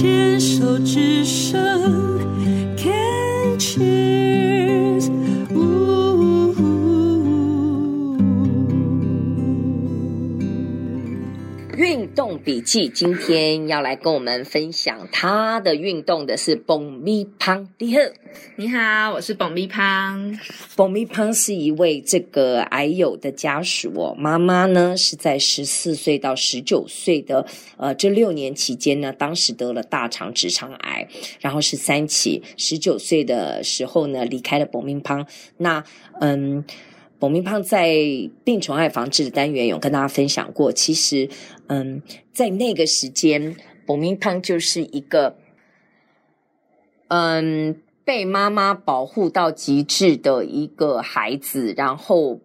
牵手之声，Can cheers，动笔记今天要来跟我们分享他的运动的是蹦咪胖你好，你好，我是蹦咪胖。蹦咪胖是一位这个癌友的家属哦，妈妈呢是在十四岁到十九岁的呃这六年期间呢，当时得了大肠直肠癌，然后是三期，十九岁的时候呢离开了蹦咪胖。那嗯。蹦咪胖在病虫害防治的单元有跟大家分享过，其实，嗯，在那个时间，蹦咪胖就是一个，嗯，被妈妈保护到极致的一个孩子，然后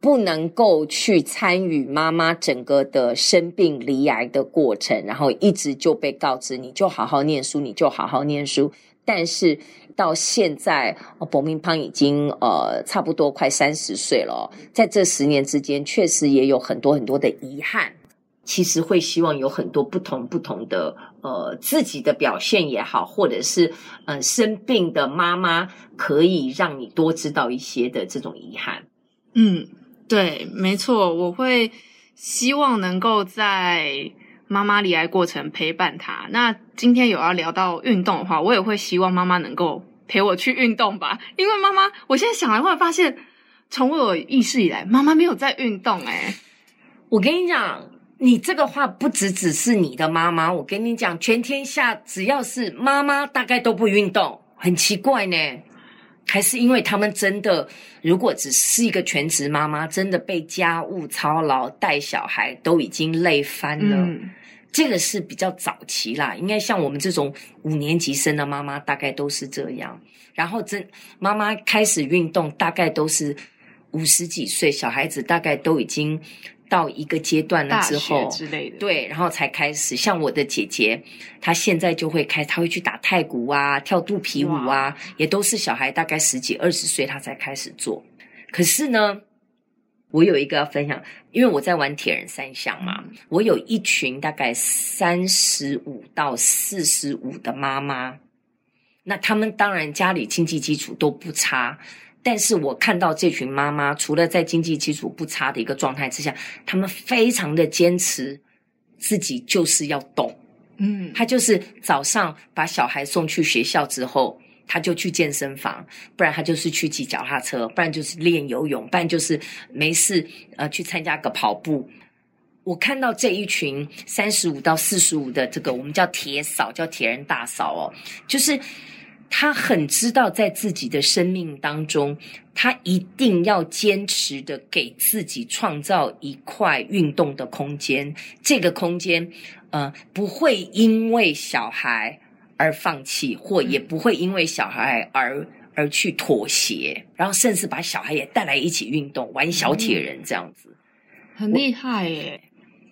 不能够去参与妈妈整个的生病罹癌的过程，然后一直就被告知你就好好念书，你就好好念书，但是。到现在，蹦咪胖已经呃差不多快三十岁了。在这十年之间，确实也有很多很多的遗憾。其实会希望有很多不同不同的呃自己的表现也好，或者是嗯、生病的妈妈可以让你多知道一些的这种遗憾。嗯，对，没错，我会希望能够在。妈妈离癌过程陪伴她。那今天有要聊到运动的话，我也会希望妈妈能够陪我去运动吧。因为妈妈，我现在想来会发现，从我有意识以来，妈妈没有在运动、欸。哎，我跟你讲，你这个话不只只是你的妈妈。我跟你讲，全天下只要是妈妈，大概都不运动，很奇怪呢。还是因为他们真的，如果只是一个全职妈妈，真的被家务操劳、带小孩都已经累翻了。嗯，这个是比较早期啦，应该像我们这种五年级生的妈妈，大概都是这样。然后真妈妈开始运动，大概都是五十几岁，小孩子大概都已经。到一个阶段了之后，之类的，对，然后才开始。像我的姐姐，她现在就会开，她会去打太鼓啊，跳肚皮舞啊，也都是小孩大概十几二十岁，她才开始做。可是呢，我有一个要分享，因为我在玩铁人三项嘛，嗯、我有一群大概三十五到四十五的妈妈，那他们当然家里经济基础都不差。但是我看到这群妈妈，除了在经济基础不差的一个状态之下，他们非常的坚持，自己就是要动。嗯，他就是早上把小孩送去学校之后，他就去健身房，不然他就是去骑脚踏车，不然就是练游泳，不然就是没事呃去参加个跑步。我看到这一群三十五到四十五的这个，我们叫铁嫂，叫铁人大嫂哦，就是。他很知道，在自己的生命当中，他一定要坚持的给自己创造一块运动的空间。这个空间，呃，不会因为小孩而放弃，或也不会因为小孩而而去妥协，然后甚至把小孩也带来一起运动，玩小铁人这样子，很厉害耶。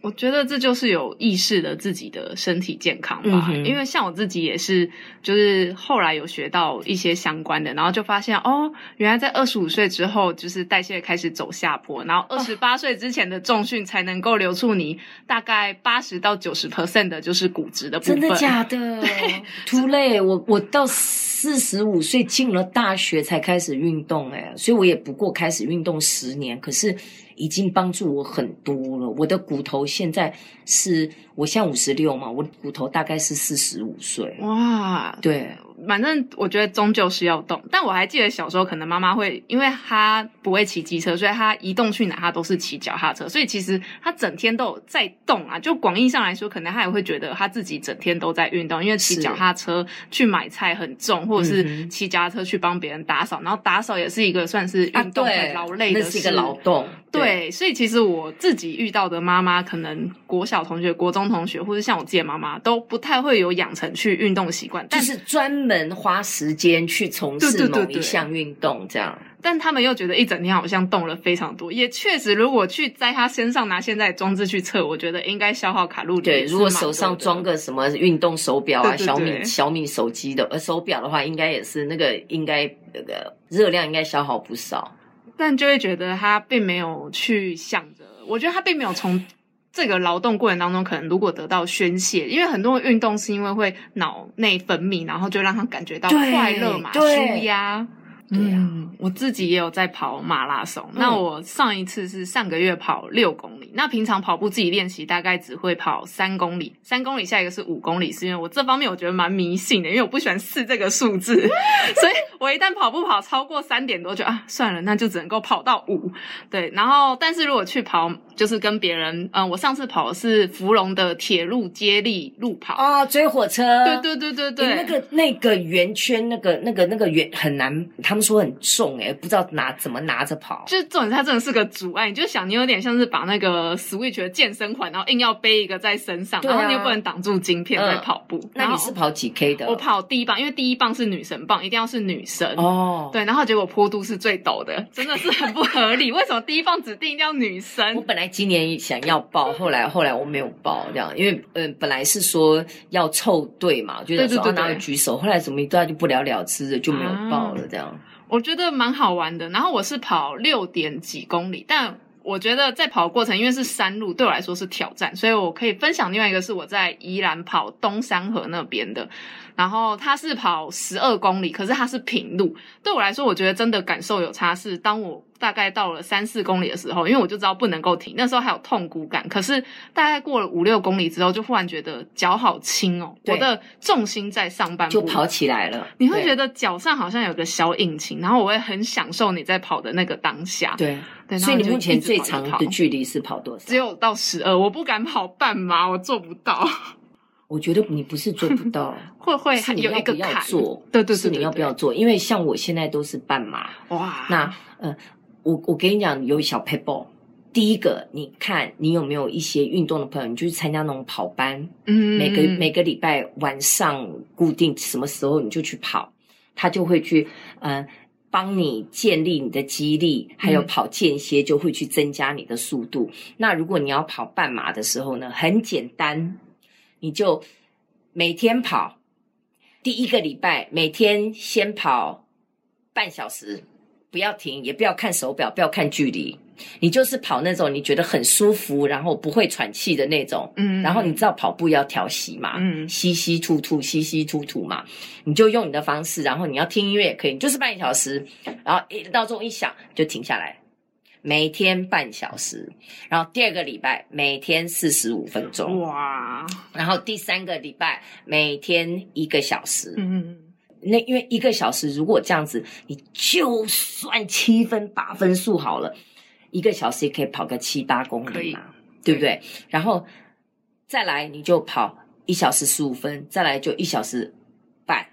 我觉得这就是有意识的自己的身体健康吧，嗯、因为像我自己也是，就是后来有学到一些相关的，然后就发现哦，原来在二十五岁之后，就是代谢开始走下坡，然后二十八岁之前的重训才能够留住你大概八十到九十 percent 的，就是骨质的部分。真的假的？对，too late，我我到四十五岁进了大学才开始运动，诶，所以我也不过开始运动十年，可是。已经帮助我很多了。我的骨头现在是，我现在五十六嘛，我的骨头大概是四十五岁。哇，对。反正我觉得终究是要动，但我还记得小时候，可能妈妈会，因为她不会骑机车，所以她移动去哪，她都是骑脚踏车，所以其实她整天都有在动啊。就广义上来说，可能她也会觉得她自己整天都在运动，因为骑脚踏车去买菜很重，或者是骑脚踏车去帮别人打扫，然后打扫也是一个算是运动很劳累的一个劳动。对，对，所以其实我自己遇到的妈妈，可能国小同学、国中同学，或者像我自己的妈妈，都不太会有养成去运动习惯，但是专门。花时间去从事某一项运动，这样，但他们又觉得一整天好像动了非常多，也确实，如果去在他身上拿现在装置去测，我觉得应该消耗卡路里。对，如果手上装个什么运动手表啊，对对对，小米小米手机的呃手表的话，应该也是那个应该那个热量应该消耗不少，但就会觉得他并没有去想着，我觉得他并没有从。这个劳动过程当中，可能如果得到宣泄，因为很多运动是因为会脑内分泌，然后就让他感觉到快乐嘛，舒压。嗯，我自己也有在跑马拉松。嗯、那我上一次是上个月跑六公里。那平常跑步自己练习，大概只会跑三公里。三公里下一个是五公里，是因为我这方面我觉得蛮迷信的，因为我不喜欢四这个数字，所以我一旦跑步跑超过三点多，就啊算了，那就只能够跑到五。对，然后但是如果去跑，就是跟别人，嗯，我上次跑的是芙蓉的铁路接力路跑哦，追火车。对对对对对，那个那个圆圈，那个那个那个圆很难，他们说很重诶，不知道拿怎么拿着跑。就是重点，它真的是个阻碍。你就想，你有点像是把那个 Switch 的健身环，然后硬要背一个在身上，然后你又不能挡住晶片在跑步。那你是跑几 K 的？我跑第一棒，因为第一棒是女神棒，一定要是女生哦。对，然后结果坡度是最陡的，真的是很不合理。为什么第一棒指定一定要女生？我本来今年想要报，后来后来我没有报，这样，因为嗯、呃，本来是说要凑队嘛，就是说拿个举手，后来怎么一段就不了了之的，就没有报了，这样。我觉得蛮好玩的。然后我是跑六点几公里，但。我觉得在跑过程，因为是山路，对我来说是挑战，所以我可以分享另外一个是我在宜兰跑东山河那边的，然后它是跑十二公里，可是它是平路，对我来说，我觉得真的感受有差。是当我大概到了三四公里的时候，因为我就知道不能够停，那时候还有痛苦感，可是大概过了五六公里之后，就忽然觉得脚好轻哦，我的重心在上半部就跑起来了，你会觉得脚上好像有个小引擎，然后我会很享受你在跑的那个当下，对。对，所以你目前最长的距离是跑多少？只有到十二，我不敢跑半马，我做不到。我觉得你不是做不 到，会会是你要不要做？对对对，是你要不要做？因为像我现在都是半马，哇，那呃，我我跟你讲，有小 paper。第一个，你看你有没有一些运动的朋友，你就去参加那种跑班，嗯，每个每个礼拜晚上固定什么时候你就去跑，他就会去，嗯、呃。帮你建立你的肌力，还有跑间歇就会去增加你的速度。嗯、那如果你要跑半马的时候呢，很简单，你就每天跑，第一个礼拜每天先跑半小时，不要停，也不要看手表，不要看距离。你就是跑那种你觉得很舒服，然后不会喘气的那种，嗯，然后你知道跑步要调息嘛，嗯，吸吸吐吐，吸吸吐吐嘛，你就用你的方式，然后你要听音乐也可以，你就是半小时，然后一闹钟一响就停下来，每天半小时，然后第二个礼拜每天四十五分钟，哇，然后第三个礼拜每天一个小时，嗯，那因为一个小时如果这样子，你就算七分八分数好了。一个小时也可以跑个七八公里嘛，对不对？然后再来你就跑一小时十五分，再来就一小时半，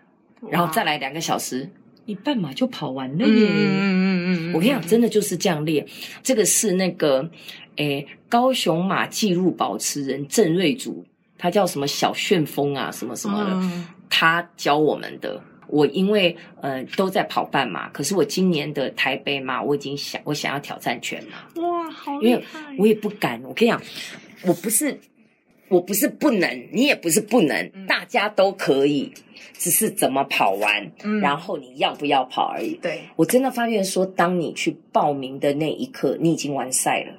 然后再来两个小时，你半马就跑完了耶！嗯嗯嗯，我跟你讲，真的就是这样练。这个是那个诶，高雄马纪录保持人郑瑞祖，他叫什么小旋风啊，什么什么的，嗯、他教我们的。我因为呃都在跑半马，可是我今年的台北马我已经想我想要挑战全马。哇，好厉害！因为我也不敢，我跟你讲，我不是我不是不能，你也不是不能，嗯、大家都可以，只是怎么跑完，嗯、然后你要不要跑而已。对，我真的发现说，当你去报名的那一刻，你已经完赛了。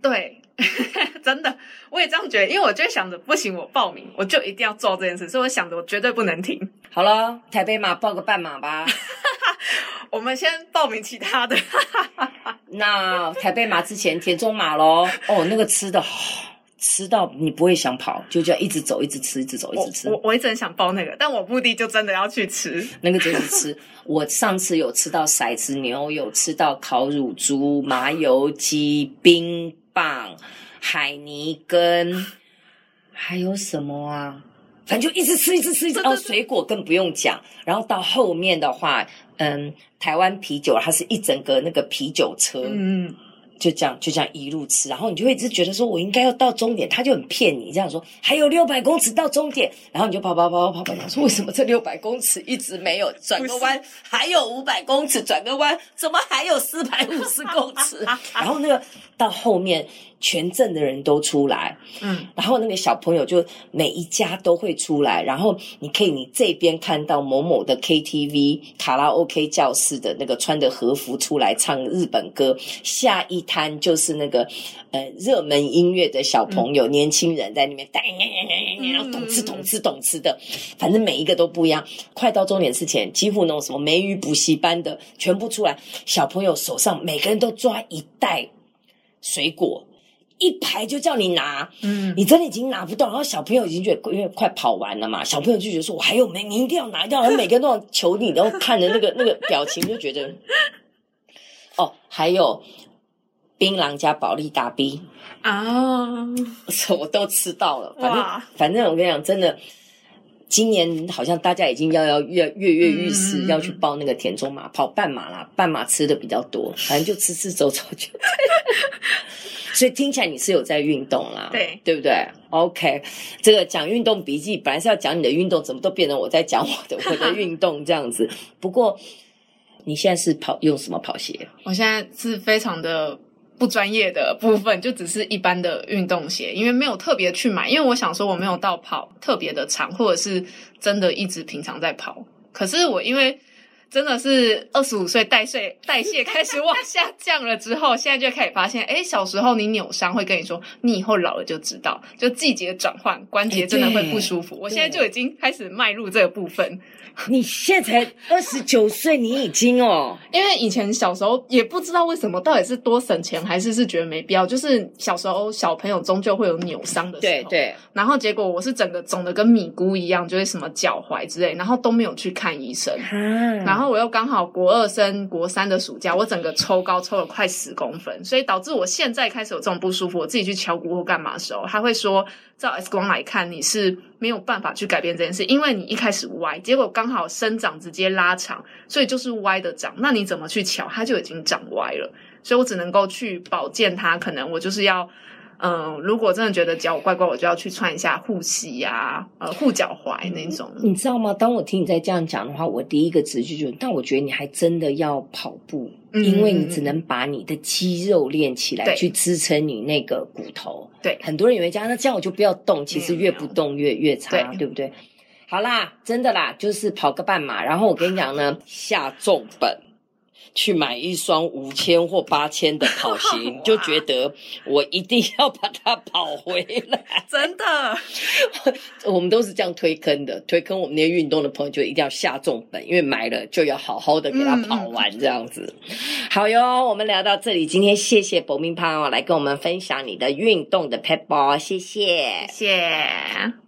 对。真的，我也这样觉得，因为我就想着不行，我报名我就一定要做这件事，所以我想着我绝对不能停。好了，台北马报个半马吧，我们先报名其他的。那台北马之前田中马喽，哦，那个吃的好，吃到你不会想跑，就这样一直走，一直吃，一直走，一直吃。我我，我一直很想包那个，但我目的就真的要去吃 那个，就是吃。我上次有吃到骰子牛，有吃到烤乳猪、麻油鸡、冰。棒、海泥根，还有什么啊？反正就一直吃，一直吃，一直吃。然后水果更不用讲。然后到后面的话，嗯，台湾啤酒，它是一整个那个啤酒车。嗯。就这样，就这样一路吃，然后你就会一直觉得说，我应该要到终点，他就很骗你，这样说还有六百公尺到终点，然后你就跑跑跑跑跑跑，说为什么这六百公尺一直没有转个弯？还有五百公尺转个弯，怎么还有四百五十公尺？然后那个到后面。全镇的人都出来，嗯，然后那个小朋友就每一家都会出来，然后你可以你这边看到某某的 KTV 卡拉 OK 教室的那个穿的和服出来唱日本歌，下一摊就是那个呃热门音乐的小朋友、嗯、年轻人在那边带，然后懂吃懂吃懂吃的，反正每一个都不一样。快到终点之前，几乎那种什么美语补习班的全部出来，小朋友手上每个人都抓一袋水果。一排就叫你拿，嗯，你真的已经拿不到，然后小朋友已经觉得因为快跑完了嘛，小朋友就觉得说，我还有没，你一定要拿掉，然后每个人都要求你，然后看着那个那个表情就觉得，哦，还有槟榔加保利达 B 啊，我都吃到了，反正反正我跟你讲，真的，今年好像大家已经要要跃跃跃欲试，要去报那个田中马跑半马啦，半马吃的比较多，反正就吃吃走走就。所以听起来你是有在运动啦，对对不对？OK，这个讲运动笔记本来是要讲你的运动，怎么都变成我在讲我的我的运动这样子。不过你现在是跑用什么跑鞋？我现在是非常的不专业的部分，就只是一般的运动鞋，因为没有特别去买，因为我想说我没有到跑特别的长，或者是真的一直平常在跑。可是我因为。真的是二十五岁代谢代谢开始往下降了之后，现在就开始发现，哎，小时候你扭伤会跟你说，你以后老了就知道，就季节转换，关节真的会不舒服。我现在就已经开始迈入这个部分。你现在才二十九岁，你已经哦，因为以前小时候也不知道为什么，到底是多省钱，还是是觉得没必要。就是小时候小朋友终究会有扭伤的时候，对对。然后结果我是整个肿的跟米糊一样，就是什么脚踝之类，然后都没有去看医生。嗯。然后然后我又刚好国二升国三的暑假，我整个抽高抽了快十公分，所以导致我现在开始有这种不舒服。我自己去敲骨或干嘛的时候，他会说。照 X 光来看，你是没有办法去改变这件事，因为你一开始歪，结果刚好生长直接拉长，所以就是歪的长。那你怎么去瞧，它就已经长歪了。所以我只能够去保健它。可能我就是要，嗯、呃，如果真的觉得脚怪怪，我就要去穿一下护膝呀，呃，护脚踝那种。你知道吗？当我听你在这样讲的话，我第一个直觉就是，但我觉得你还真的要跑步。因为你只能把你的肌肉练起来，去支撑你那个骨头。对，很多人以为这样，那这样我就不要动。其实越不动越越差，对，对不对？好啦，真的啦，就是跑个半马。然后我跟你讲呢，下重本。去买一双五千或八千的跑鞋，你就觉得我一定要把它跑回来。真的，我们都是这样推坑的，推坑我们那些运动的朋友就一定要下重本，因为买了就要好好的给他跑完这样子。嗯、好哟，我们聊到这里，今天谢谢爆米花来跟我们分享你的运动的撇步，谢谢，谢谢。